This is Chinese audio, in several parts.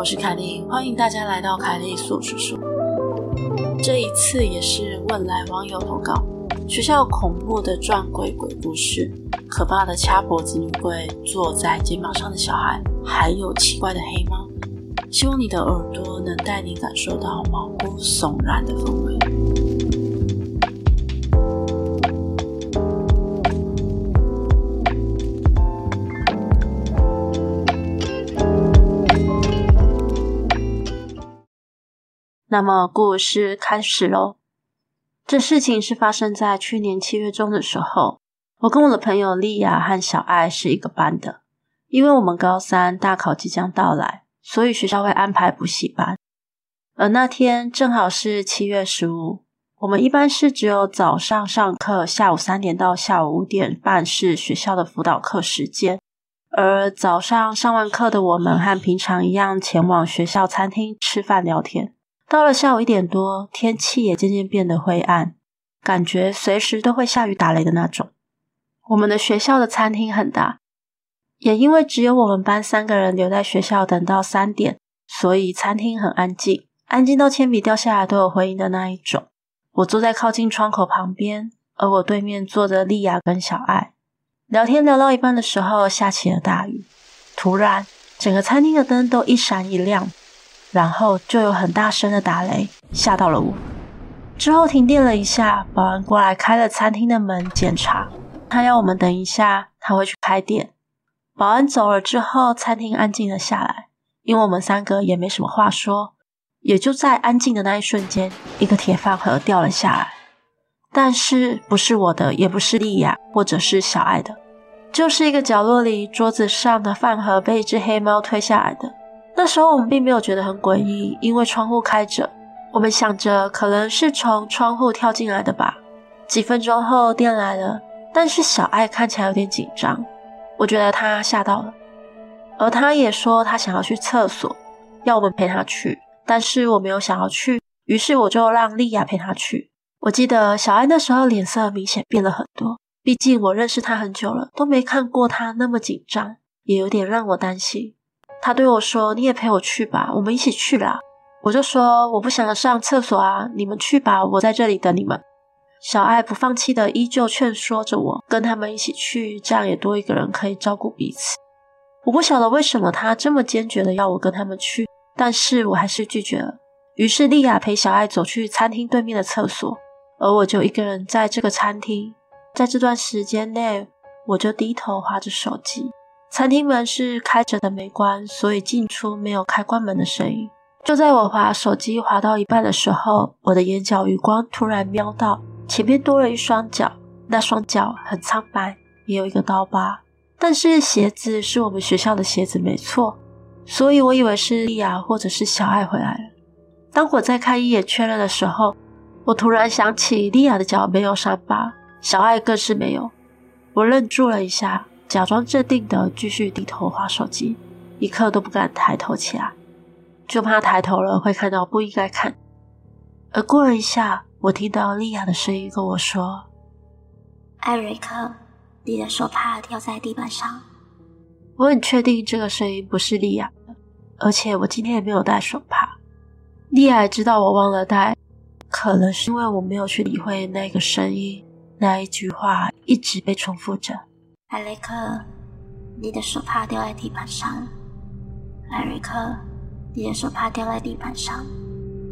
我是凯莉，欢迎大家来到凯莉素叔叔。这一次也是问来网友投稿，学校恐怖的撞鬼鬼故事，可怕的掐脖子女鬼，坐在肩膀上的小孩，还有奇怪的黑猫。希望你的耳朵能带你感受到毛骨悚然的氛围。那么故事开始喽。这事情是发生在去年七月中的时候。我跟我的朋友莉亚和小爱是一个班的，因为我们高三大考即将到来，所以学校会安排补习班。而那天正好是七月十五，我们一般是只有早上上课，下午三点到下午五点半是学校的辅导课时间。而早上上完课的我们和平常一样前往学校餐厅吃饭聊天。到了下午一点多，天气也渐渐变得灰暗，感觉随时都会下雨打雷的那种。我们的学校的餐厅很大，也因为只有我们班三个人留在学校等到三点，所以餐厅很安静，安静到铅笔掉下来都有回音的那一种。我坐在靠近窗口旁边，而我对面坐着莉亚跟小爱。聊天聊到一半的时候，下起了大雨，突然整个餐厅的灯都一闪一亮。然后就有很大声的打雷，吓到了我。之后停电了一下，保安过来开了餐厅的门检查，他要我们等一下，他会去开店。保安走了之后，餐厅安静了下来，因为我们三个也没什么话说。也就在安静的那一瞬间，一个铁饭盒掉了下来，但是不是我的，也不是莉亚或者是小爱的，就是一个角落里桌子上的饭盒被一只黑猫推下来的。那时候我们并没有觉得很诡异，因为窗户开着，我们想着可能是从窗户跳进来的吧。几分钟后电来了，但是小爱看起来有点紧张，我觉得她吓到了，而她也说她想要去厕所，要我们陪她去，但是我没有想要去，于是我就让莉亚陪她去。我记得小爱那时候脸色明显变了很多，毕竟我认识她很久了，都没看过她那么紧张，也有点让我担心。他对我说：“你也陪我去吧，我们一起去啦。”我就说：“我不想上厕所啊，你们去吧，我在这里等你们。”小爱不放弃的依旧劝说着我跟他们一起去，这样也多一个人可以照顾彼此。我不晓得为什么他这么坚决的要我跟他们去，但是我还是拒绝了。于是莉亚陪小爱走去餐厅对面的厕所，而我就一个人在这个餐厅。在这段时间内，我就低头划着手机。餐厅门是开着的，没关，所以进出没有开关门的声音。就在我滑手机滑到一半的时候，我的眼角余光突然瞄到前面多了一双脚，那双脚很苍白，也有一个刀疤，但是鞋子是我们学校的鞋子，没错，所以我以为是莉亚或者是小爱回来了。当我再看一眼确认的时候，我突然想起莉亚的脚没有伤疤，小爱更是没有，我愣住了一下。假装镇定的继续低头划手机，一刻都不敢抬头起来，就怕抬头了会看到不应该看。而过了一下，我听到莉亚的声音跟我说：“艾瑞克，你的手帕掉在地板上。”我很确定这个声音不是莉亚的，而且我今天也没有带手帕。莉亚知道我忘了带，可能是因为我没有去理会那个声音，那一句话一直被重复着。艾瑞克，你的手帕掉在地板上。艾瑞克，你的手帕掉在地板上。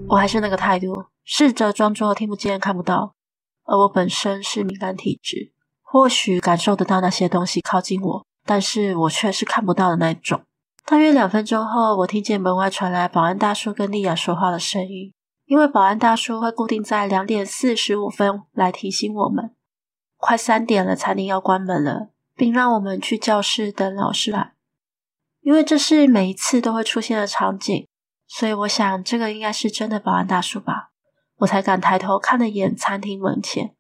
我还是那个态度，试着装作听不见、看不到。而我本身是敏感体质，或许感受得到那些东西靠近我，但是我却是看不到的那种。大约两分钟后，我听见门外传来保安大叔跟莉亚说话的声音，因为保安大叔会固定在两点四十五分来提醒我们，快三点了，餐厅要关门了。并让我们去教室等老师来，因为这是每一次都会出现的场景，所以我想这个应该是真的保安大叔吧，我才敢抬头看了一眼餐厅门前。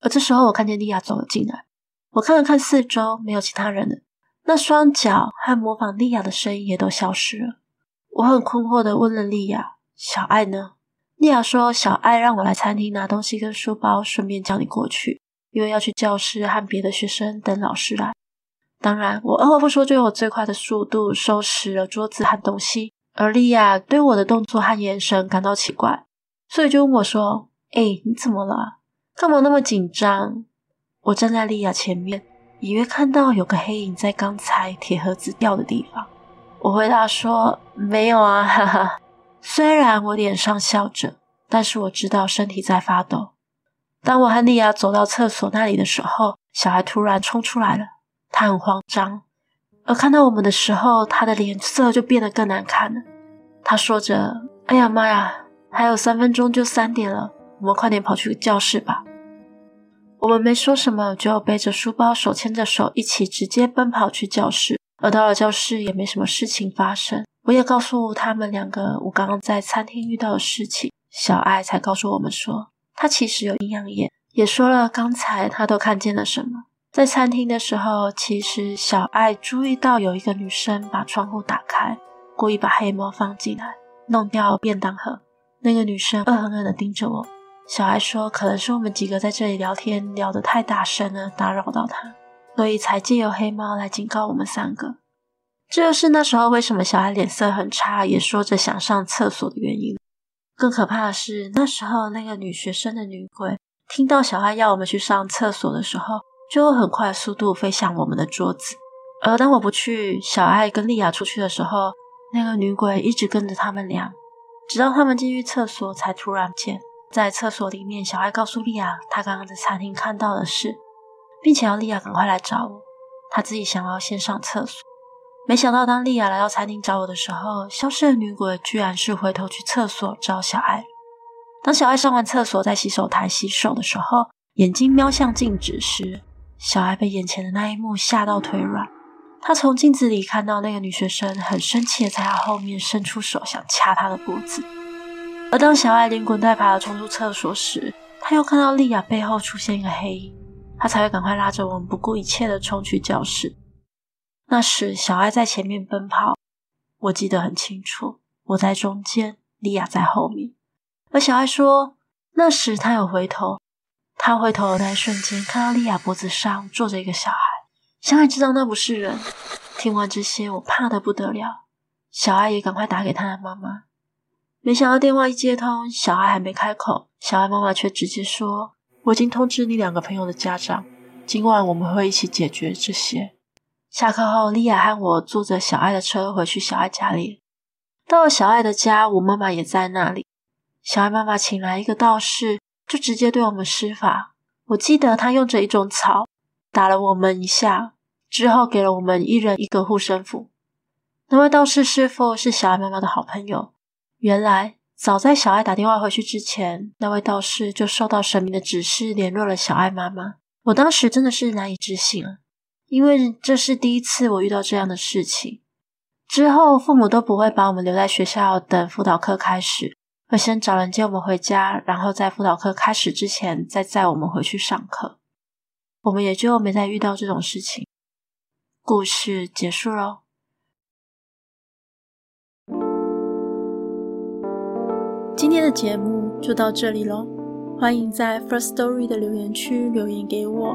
而这时候，我看见莉亚走了进来，我看了看四周，没有其他人了，那双脚和模仿莉亚的声音也都消失了。我很困惑的问了莉亚：“小爱呢？”莉亚说：“小爱让我来餐厅拿东西跟书包，顺便叫你过去。”因为要去教室和别的学生等老师来，当然我二话不说就用我最快的速度收拾了桌子和东西，而莉亚对我的动作和眼神感到奇怪，所以就问我说：“哎，你怎么了？干嘛那么紧张？”我站在莉亚前面，隐约看到有个黑影在刚才铁盒子掉的地方。我回答说：“没有啊，哈哈。”虽然我脸上笑着，但是我知道身体在发抖。当我和莉亚走到厕所那里的时候，小孩突然冲出来了，他很慌张。而看到我们的时候，他的脸色就变得更难看了。他说着：“哎呀妈呀，还有三分钟就三点了，我们快点跑去教室吧。”我们没说什么，就背着书包，手牵着手，一起直接奔跑去教室。而到了教室，也没什么事情发生。我也告诉他们两个我刚刚在餐厅遇到的事情。小爱才告诉我们说，他其实有阴阳眼，也说了刚才他都看见了什么。在餐厅的时候，其实小爱注意到有一个女生把窗户打开，故意把黑猫放进来，弄掉便当盒。那个女生恶狠狠地盯着我。小爱说，可能是我们几个在这里聊天聊得太大声了，打扰到她，所以才借由黑猫来警告我们三个。这就是那时候为什么小爱脸色很差，也说着想上厕所的原因。更可怕的是，那时候那个女学生的女鬼听到小爱要我们去上厕所的时候。就会很快速度飞向我们的桌子，而当我不去，小爱跟莉亚出去的时候，那个女鬼一直跟着他们俩，直到他们进去厕所才突然见。在厕所里面，小爱告诉莉亚，她刚刚在餐厅看到的事，并且要莉亚赶快来找我，她自己想要先上厕所。没想到当莉亚来到餐厅找我的时候，消失的女鬼居然是回头去厕所找小爱。当小爱上完厕所在洗手台洗手的时候，眼睛瞄向镜子时，小爱被眼前的那一幕吓到腿软，她从镜子里看到那个女学生很生气的在她后面伸出手想掐她的脖子，而当小爱连滚带爬的冲出厕所时，她又看到莉亚背后出现一个黑影，她才会赶快拉着我们不顾一切的冲去教室。那时小爱在前面奔跑，我记得很清楚，我在中间，莉亚在后面，而小爱说那时她有回头。他回头的那一瞬间，看到莉亚脖子上坐着一个小孩。小爱知道那不是人。听完这些，我怕得不得了。小爱也赶快打给他的妈妈。没想到电话一接通，小爱还没开口，小爱妈妈却直接说：“我已经通知你两个朋友的家长，今晚我们会一起解决这些。”下课后，莉亚和我坐着小爱的车回去小爱家里。到了小爱的家，我妈妈也在那里。小爱妈妈请来一个道士。就直接对我们施法。我记得他用着一种草打了我们一下，之后给了我们一人一个护身符。那位道士师傅是小爱妈妈的好朋友。原来早在小爱打电话回去之前，那位道士就受到神明的指示联络了小爱妈妈。我当时真的是难以置信啊，因为这是第一次我遇到这样的事情。之后父母都不会把我们留在学校等辅导课开始。会先找人接我们回家，然后在辅导课开始之前再载我们回去上课。我们也就没再遇到这种事情。故事结束喽。今天的节目就到这里喽。欢迎在 First Story 的留言区留言给我，